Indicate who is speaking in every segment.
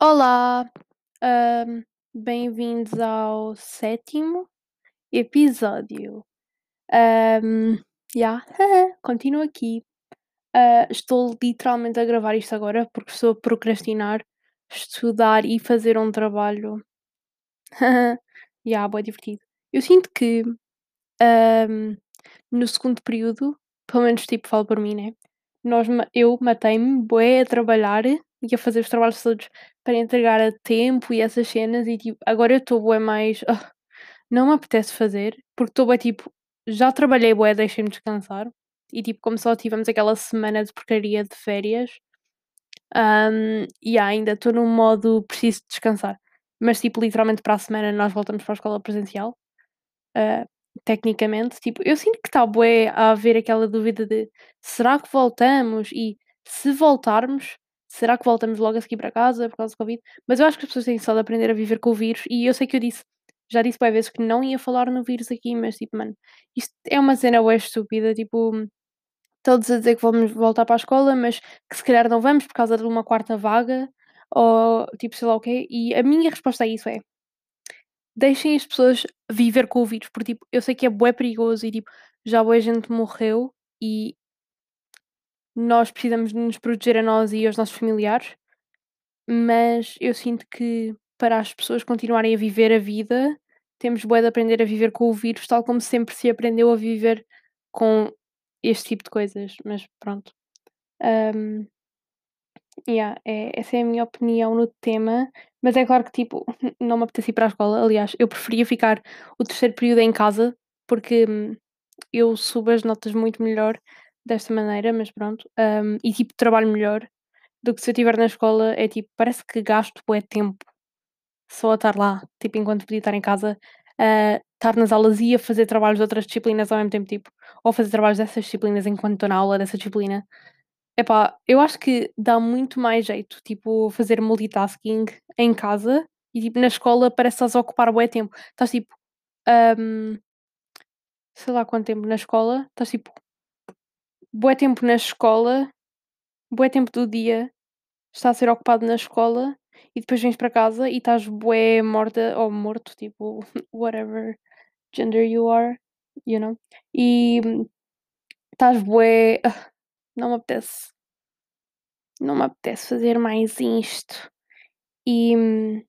Speaker 1: Olá, bem-vindos ao sétimo episódio. Hum, yeah, continuo aqui. Ah, estou literalmente a gravar isto agora porque estou a procrastinar estudar e fazer um trabalho. yeah, bué divertido. Eu sinto que no segundo período, pelo menos tipo falo por mim, né? Nós, eu matei-me a trabalhar e a fazer os trabalhos todos para entregar a tempo e essas cenas e tipo, agora eu estou bué mais "Ah, não me apetece fazer, porque estou bué tipo, já trabalhei bué, deixem-me descansar. E tipo, como só tivemos aquela semana de porcaria de férias, hum, e ainda estou num modo preciso de descansar. Mas tipo, literalmente para a semana nós voltamos para a escola presencial. ah, tecnicamente, tipo, eu sinto que está bué a haver aquela dúvida de será que voltamos? E se voltarmos, será que voltamos logo a seguir para casa por causa do Covid? Mas eu acho que as pessoas têm só de aprender a viver com o vírus e eu sei que eu disse, já disse bué vezes que não ia falar no vírus aqui, mas tipo, mano, isto é uma cena bué estúpida, tipo, todos a dizer que vamos voltar para a escola, mas que se calhar não vamos por causa de uma quarta vaga, ou tipo, sei lá o quê, e a minha resposta a isso é deixem as pessoas viver com o vírus, porque, tipo, eu sei que é bué perigoso e, tipo, já bué gente morreu e nós precisamos nos proteger a nós e aos nossos familiares, mas eu sinto que para as pessoas continuarem a viver a vida, temos bué de aprender a viver com o vírus, tal como sempre se aprendeu a viver com este tipo de coisas, mas pronto. Hum, Yeah, é, essa é a minha opinião no tema, mas é claro que tipo, não me apetece ir para a escola. Aliás, eu preferia ficar o terceiro período em casa, porque hum, eu subo as notas muito melhor desta maneira, mas pronto. hum, e tipo, trabalho melhor do que se eu estiver na escola. É tipo, parece que gasto bué tempo só a estar lá, tipo, enquanto podia estar em casa, a estar nas aulas e a fazer trabalhos de outras disciplinas ao mesmo tempo, tipo, ou fazer trabalhos dessas disciplinas enquanto estou na aula dessa disciplina. Epá, eu acho que dá muito mais jeito, tipo, fazer multitasking em casa e, tipo, na escola parece que estás a ocupar bué tempo. Estás, tipo, hum, sei lá quanto tempo na escola, estás, tipo, bué tempo na escola, bué tempo do dia está a ser ocupado na escola e depois vens para casa e estás bué morta ou morto, tipo, whatever gender you are, you know? E estás bué, "Ah, não me apetece, não me apetece fazer mais isto. E hum,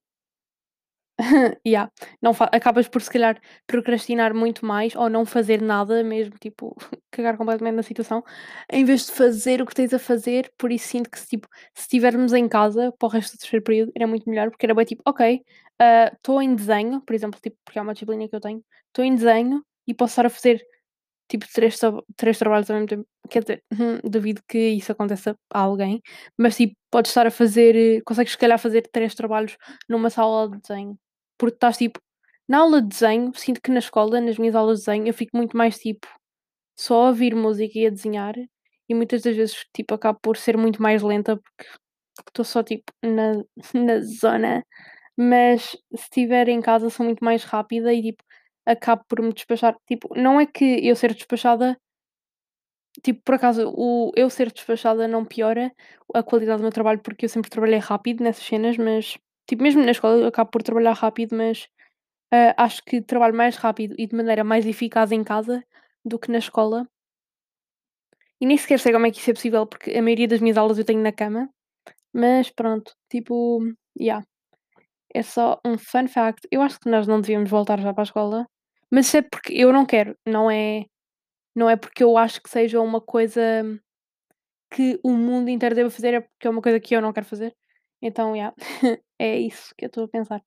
Speaker 1: Yeah, não acabas por se calhar procrastinar muito mais ou não fazer nada mesmo, tipo, cagar completamente na situação, em vez de fazer o que tens a fazer, por isso sinto que tipo, se estivermos em casa para o resto do terceiro período era muito melhor, porque era bem tipo: "Ok, ah, estou em desenho", por exemplo, tipo, porque é uma disciplina que eu tenho, estou em desenho e posso estar a fazer tipo 3 tra 3 trabalhos ao mesmo tempo, quer dizer, duvido que isso aconteça a alguém, mas tipo, podes estar a fazer, consegues se calhar fazer 3 trabalhos numa sala de desenho. Porque estás tipo na aula de desenho, sinto que na escola, nas minhas aulas de desenho, eu fico muito mais tipo só a ouvir música e a desenhar, e muitas das vezes, tipo, acabo por ser muito mais lenta porque estou só tipo na na zona, mas se estiver em casa sou muito mais rápida e tipo, acabo por me despachar. Tipo, não é que eu ser despachada tipo, por acaso, o eu ser despachada não piora a qualidade do meu trabalho, porque eu sempre trabalhei rápido nessas cenas, mas tipo, mesmo na escola eu acabo por trabalhar rápido, mas ah, acho que trabalho mais rápido e de maneira mais eficaz em casa do que na escola. E nem sequer sei como é que isso é possível, porque a maioria das minhas aulas eu tenho na cama. Mas pronto, tipo, yeah, é só um fun fact. Eu acho que nós não devíamos voltar já para a escola, mas é porque eu não quero, não é, não é porque eu acho que seja uma coisa que o mundo inteiro deva fazer, é porque é uma coisa que eu não quero fazer. Então, yeah, é isso que eu estou a pensar.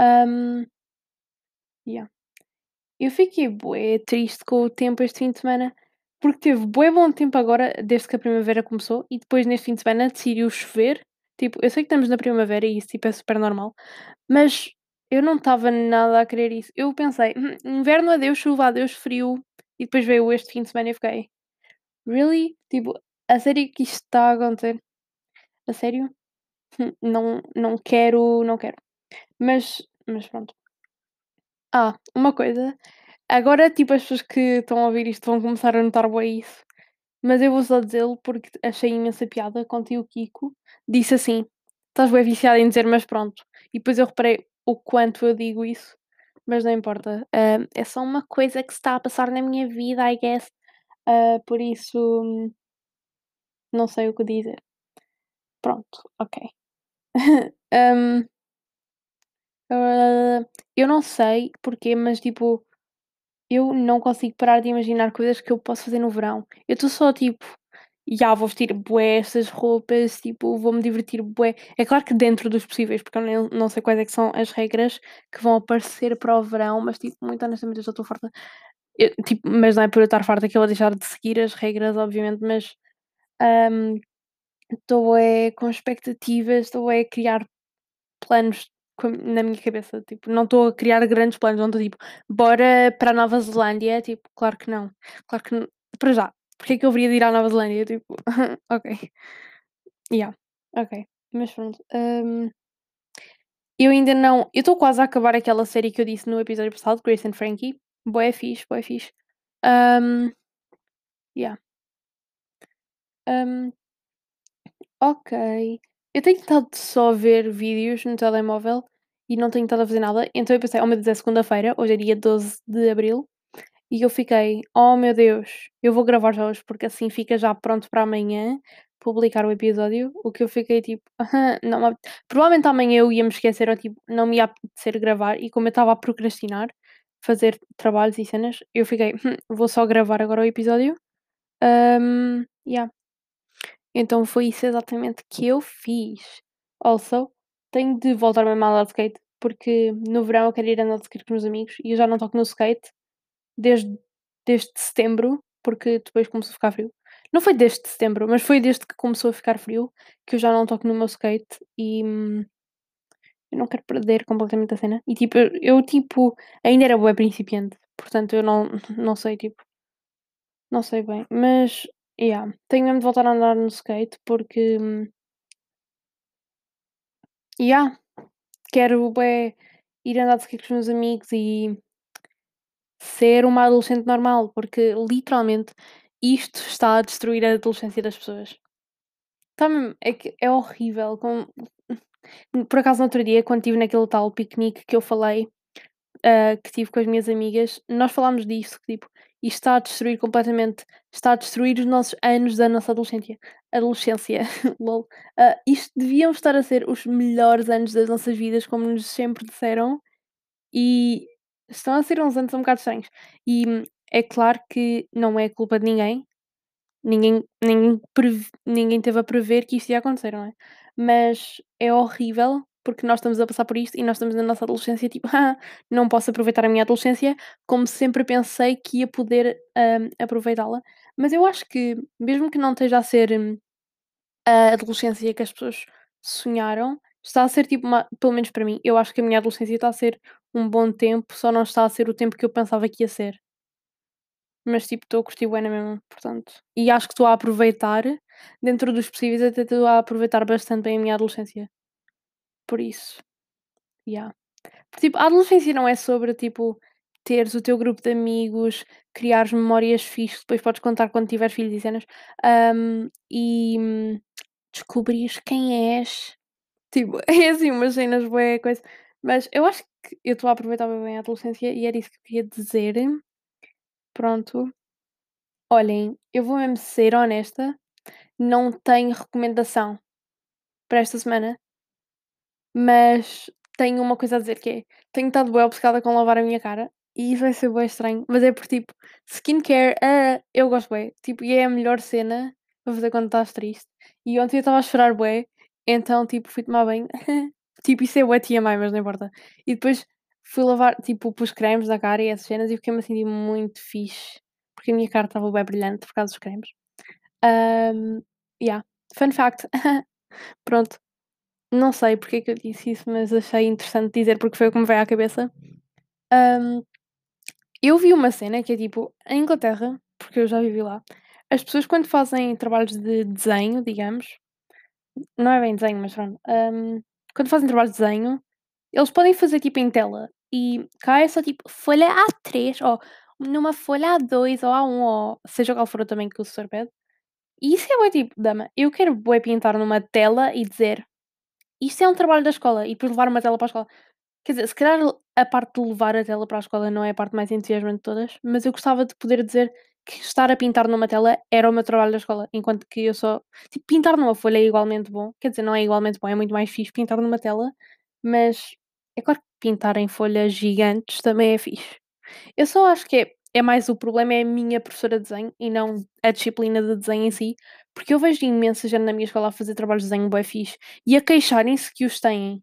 Speaker 1: Um, yeah. Eu fiquei bué triste com o tempo este fim de semana, porque teve bué bom tempo agora, desde que a primavera começou, e depois neste fim de semana decidiu chover. Tipo, eu sei que estamos na primavera e isso tipo, é super normal, mas eu não estava nada a querer isso. Eu pensei, "Hum, inverno adeus, chuva adeus, frio, e depois veio este fim de semana e fiquei, really? Tipo, a sério que isto está a acontecer? A sério? Não, não quero, não quero. Mas, mas pronto. Ah, uma coisa Agora, tipo, as pessoas que estão a ouvir isto vão começar a notar bué isso, mas eu vou só dizê-lo porque achei imensa piada. Contei o Kiko, disse assim: estás bué viciada em dizer mas pronto. E depois eu reparei o quanto eu digo isso, mas não importa. Hã, é só uma coisa que se está a passar na minha vida, I guess. Hã, por isso, não sei o que dizer. Pronto, ok. Hã, eu não sei porquê, mas tipo, eu não consigo parar de imaginar coisas que eu posso fazer no verão. Eu estou só tipo: "Ya, vou vestir bué estas roupas, tipo, vou-me divertir bué". É claro que dentro dos possíveis, porque eu não sei quais é que são as regras que vão aparecer para o verão, mas tipo, muito honestamente eu já estou farta. Eu tipo, mas não é por eu estar farta que eu vou deixar de seguir as regras, obviamente, mas, estou é com expectativas, estou é a criar planos na minha cabeça, tipo, não estou a criar grandes planos, não estou tipo: "Bora para a Nova Zelândia", tipo, claro que não. Claro que n para já, porque é que eu haveria de ir à Nova Zelândia? Tipo, ok. Yeah, ok. Mas pronto, hum, eu ainda não eu estou quase a acabar aquela série que eu disse no episódio passado, Grace and Frankie. Bué fixe, bué fixe. Hum, yeah. Hum, ok. Eu tenho estado só a ver vídeos no telemóvel e não tenho estado a fazer nada, então eu pensei: "Oh meu Deus, é segunda-feira, hoje é dia 12 de abril", e eu fiquei: "Oh meu Deus, eu vou gravar já hoje, porque assim fica já pronto para amanhã publicar o episódio", o que eu fiquei tipo: "Aham, não me apete" provavelmente amanhã eu ia me esquecer ou tipo, não me ia apetecer gravar e como eu estava a procrastinar, fazer trabalhos e cenas, eu fiquei: "Hum, vou só gravar agora o episódio". Hum, yeah. Então foi isso exatamente que eu fiz. Also, tenho de voltar mesmo a andar de skate, porque no verão eu quero ir andar de skate com os meus amigos e eu já não toco no skate desde desde setembro, porque depois começou a ficar frio. Não foi desde setembro, mas foi desde que começou a ficar frio que eu já não toco no meu skate e, hum, eu não quero perder completamente a cena. E tipo, eu eu tipo, ainda era bué principiante, portanto eu não não sei, tipo, não sei bem, mas yeah, tenho mesmo de voltar a andar no skate porque, yeah, quero ir andar de skate com os meus amigos e ser uma adolescente normal, porque literalmente isto está a destruir a adolescência das pessoas. Mesmo, é que é horrível com por acaso no outro dia quando estive naquele tal piquenique que eu falei, ah, que tive com as minhas amigas, nós falámos disso, que tipo, isto está a destruir completamente, está a destruir os nossos anos da nossa adolescência. Adolescência, lol. Ah, isto deviam estar a ser os melhores anos das nossas vidas, como nos sempre disseram, e estão a ser uns anos um bocado estranhos. E é claro que não é culpa de ninguém, ninguém, ninguém, ninguém teve a prever que isto ia acontecer, não é? Mas é horrível porque nós estamos a passar por isto e nós estamos na nossa adolescência, tipo, ah, não posso aproveitar a minha adolescência como sempre pensei que ia poder hum, aproveitá-la. Mas eu acho que, mesmo que não esteja a ser hum, a adolescência que as pessoas sonharam, está a ser tipo uma pelo menos para mim, eu acho que a minha adolescência está a ser um bom tempo, só não está a ser o tempo que eu pensava que ia ser. Mas tipo, estou a curtir bué na mesma, portanto e acho que estou a aproveitar, dentro dos possíveis, até estou a aproveitar bastante bem a minha adolescência. Por isso, yeah. Tipo, a adolescência não é sobre, tipo, teres o teu grupo de amigos, criares memórias fixe, depois podes contar quando tiveres filhos e cenas, hum, e hum, descobrires quem és. Tipo, é assim umas cenas bué coisa, mas eu acho que eu estou a aproveitar bem a adolescência e era isso que eu queria dizer. Pronto. Olhem, eu vou mesmo ser honesta, não tenho recomendação para esta semana, mas tenho uma coisa a dizer que é, tenho estado bué obcecada com lavar a minha cara e isso vai ser bué estranho, mas é porque tipo, skincare, ah, eu gosto bué, tipo, e é a melhor cena para fazer quando estás triste. E ontem eu estava a chorar bué, então tipo, fui tomar banho, tipo, isso é bué TMI, mas não importa. E depois fui lavar, tipo, pus cremes na cara e essas cenas e fiquei-me assim muito fixe, porque a minha cara estava bué brilhante por causa dos cremes. Ahm, yeah, fun fact. Pronto, não sei porque é que eu disse isso, mas achei interessante dizer porque foi o que me veio à cabeça. Ahm, eu vi uma cena que é tipo, em Inglaterra, porque eu já vivi lá, as pessoas quando fazem trabalhos de desenho, digamos, não é bem desenho, mas pronto, ahm, quando fazem trabalho de desenho, eles podem fazer tipo em tela e cá é só tipo folha A3 ou numa folha A2 ou A1 ou seja qual for o tamanho que o professor pede. E isso é bué tipo, dama, eu quero bué pintar numa tela e dizer isto é um trabalho da escola e depois levar uma tela para a escola. Quer dizer, se calhar a parte de levar a tela para a escola não é a parte mais entusiasmante de todas, mas eu gostava de poder dizer que estar a pintar numa tela era o meu trabalho da escola, enquanto que eu só tipo, pintar numa folha é igualmente bom, quer dizer, não é igualmente bom, é muito mais fixe pintar numa tela, mas é claro que pintar em folhas gigantes também é fixe. Eu só acho que é é mais o problema é a minha professora de desenho e não a disciplina de desenho em si, porque eu vejo imensa gente na minha escola a fazer trabalhos de desenho bué fixe e a queixarem-se que os têm.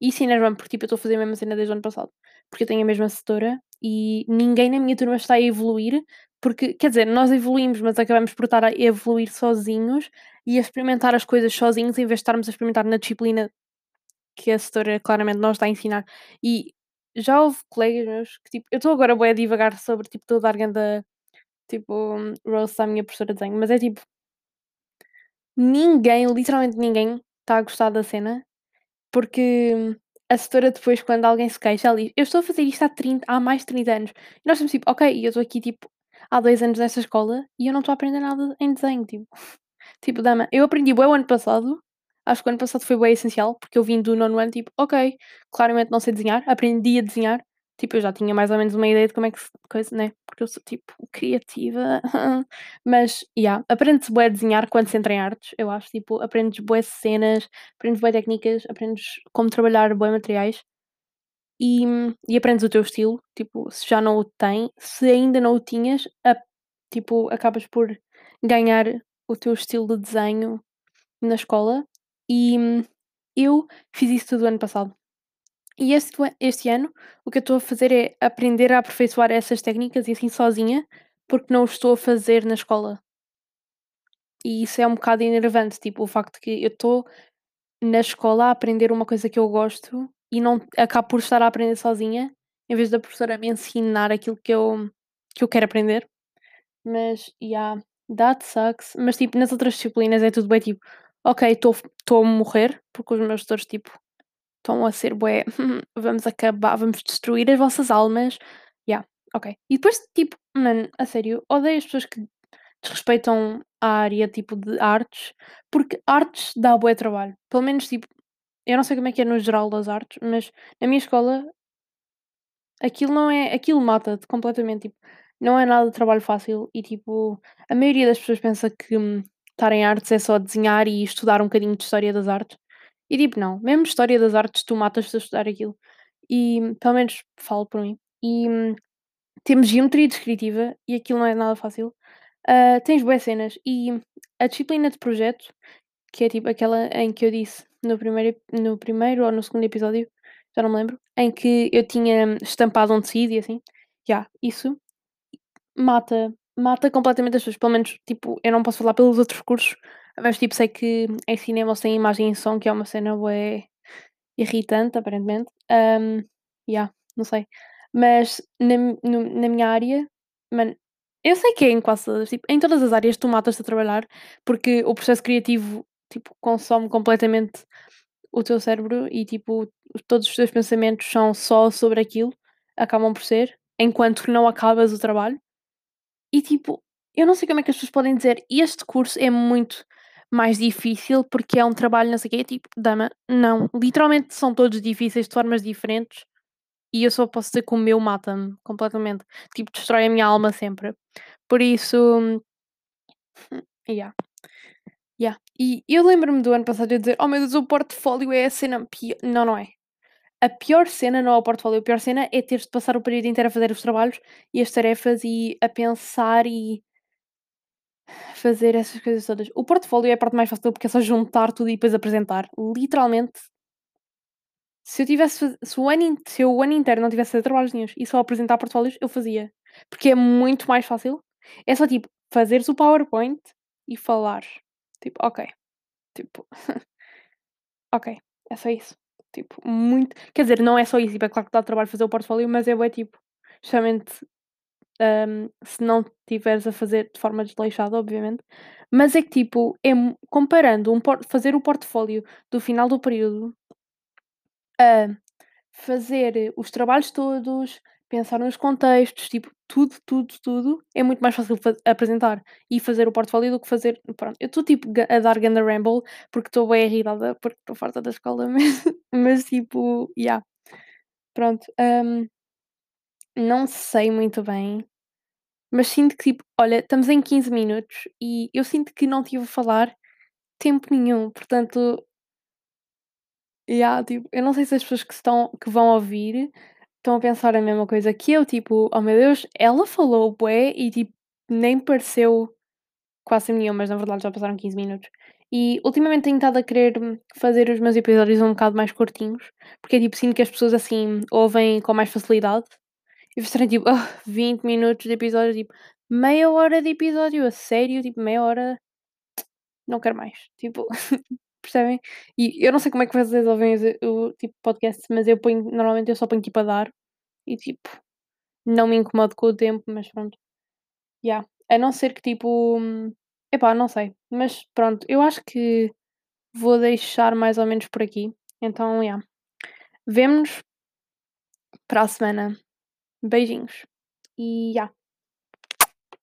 Speaker 1: E enerva-me, porque tipo, eu estou a fazer a mesma cena desde o ano passado, porque eu tenho a mesma setora e ninguém na minha turma está a evoluir, porque, quer dizer, nós evoluímos, mas acabamos por estar a evoluir sozinhos e a experimentar as coisas sozinhos em vez de estarmos a experimentar na disciplina que a setora claramente não está a ensinar. E já houve colegas meus que, tipo, eu estou agora bué a divagar sobre, tipo, estou a dar ganda, tipo, roast à minha professora de desenho, mas é tipo, ninguém, literalmente ninguém, está a gostar da cena, porque a setora depois, quando alguém se queixa, ela diz: "Eu estou a fazer isto há 30 há mais de 30 anos". E nós estamos tipo: "Ok, eu estou aqui, tipo, há 2 anos nesta escola e eu não estou a aprender nada em desenho", tipo tipo, dama, eu aprendi bué o ano passado, acho que o ano passado foi bué essencial, porque eu vim do nono ano, tipo: "Ok, claramente não sei desenhar", aprendi a desenhar, tipo, eu já tinha mais ou menos uma ideia de como é que se coisa, né, porque eu sou, tipo, criativa, mas, yeah, aprende-se bué a desenhar quando se entra em artes, eu acho, tipo, aprendes bué cenas, aprendes bué técnicas, aprendes como trabalhar bué materiais e e aprendes o teu estilo, tipo, se já não o tem se ainda não o tinhas, a tipo, acabas por ganhar o teu estilo de desenho na escola e eu fiz isso tudo ano passado. E este este ano, o que eu estou a fazer é aprender a aperfeiçoar essas técnicas e assim sozinha, porque não o estou a fazer na escola. E isso é um bocado enervante, tipo, o facto que eu estou na escola a aprender uma coisa que eu gosto e não acabo por estar a aprender sozinha, em vez da professora me ensinar aquilo que eu que eu quero aprender. Mas, yeah, that sucks. Mas, tipo, nas outras disciplinas é tudo bem, tipo: "Ok, estou a morrer", porque os meus tutores, tipo, estão a ser bué: "Vamos acabar vamos destruir as vossas almas". Yeah, ok. E depois, tipo, mano, a sério, odeio as pessoas que desrespeitam a área, tipo, de artes, porque artes dá bué trabalho. Pelo menos, tipo, eu não sei como é que é no geral das artes, mas na minha escola aquilo não é aquilo mata-te completamente, tipo, não é nada de trabalho fácil e, tipo, a maioria das pessoas pensa que, hum, estar em artes é só desenhar e estudar um bocadinho de história das artes, e tipo, não, mesmo história das artes tu matas-te a estudar aquilo, e pelo menos falo por mim. E, hum, temos geometria descritiva e aquilo não é nada fácil. Ah, tens bué cenas e a disciplina de projeto, que é tipo aquela em que eu disse no primeiro no primeiro ou no segundo episódio, já não me lembro, em que eu tinha estampado um tecido e assim, yeah, isso mata mata completamente as pessoas, pelo menos, tipo, eu não posso falar pelos outros cursos, mas, tipo, sei que em cinema eles têm imagem e som, que é uma cena bué irritante, aparentemente. Hum, yeah, não sei. Mas na no na minha área, mano, eu sei que é em quase todas, tipo, em todas as áreas tu matas-te a trabalhar, porque o processo criativo, tipo, consome completamente o teu cérebro e, tipo, todos os teus pensamentos são só sobre aquilo, acabam por ser, enquanto não acabas o trabalho. E, tipo, eu não sei como é que as pessoas podem dizer: "Este curso é muito mais difícil porque é um trabalho não sei o quê", tipo, dama, não, literalmente são todos difíceis de formas diferentes e eu só posso dizer que o meu mata-me completamente, tipo, destrói a minha alma sempre. Por isso, yeah, yeah. E eu lembro-me do ano passado eu dizer: "Oh meu Deus, o portfólio é a cena pio" não, não é. A pior cena não é o portfólio, a pior cena é teres de passar o período inteiro a fazer os trabalhos e as tarefas e a pensar e fazer essas coisas todas. O portfólio é a parte mais fácil porque é só juntar tudo e depois apresentar. Literalmente, se eu tivesse se o ano se o ano inteiro não tivesse fazer trabalhos nenhuns e só apresentar portfólios, eu fazia. Porque é muito mais fácil. É só tipo, fazeres o PowerPoint e falares. Tipo, ok, tipo, ok, é só isso. Tipo, muito quer dizer, não é só isso, tipo, é claro que dá trabalho fazer o portfólio, mas é bué tipo, justamente, hum, se não tiveres a fazer de forma desleixada, obviamente, mas é que tipo, é comparando um fazer o portfólio do final do período a fazer os trabalhos todos, pensar nos contextos, tipo, tudo, tudo, tudo, é muito mais fácil apresentar e fazer o portfólio do que fazer pronto, eu estou tipo a dar ganda ramble, porque estou bem irritada, porque estou farta da escola, mas mas tipo, yeah, pronto, hum, não sei muito bem, mas sinto que tipo, olha, estamos em 15 minutos e eu sinto que não tive a falar tempo nenhum, portanto Yeah, tipo, eu não sei se as pessoas que estão que vão ouvir estão a pensar a mesma coisa que eu, tipo: "Oh meu Deus, ela falou bué e tipo, nem pareceu quase nenhuma", mas na verdade já passaram 15 minutos. E ultimamente tenho estado a querer fazer os meus episódios um bocado mais curtinhos, porque tipo, sinto que as pessoas assim ouvem com mais facilidade. E vocês estarem tipo: "Ah, 20 minutos de episódio", tipo, meia hora de episódio, a sério? Tipo, meia hora, não quero mais. Tipo Percebem? E eu não sei como é que vocês ouvem o tipo podcast, mas eu ponho normalmente eu só ponho tipo a dar e tipo, não me incomodo com o tempo, mas pronto. Yeah. A não ser que tipo, epá, não sei, mas pronto, eu acho que vou deixar mais ou menos por aqui. Então, yeah. Vemo-nos para a semana. Beijinhos e yeah.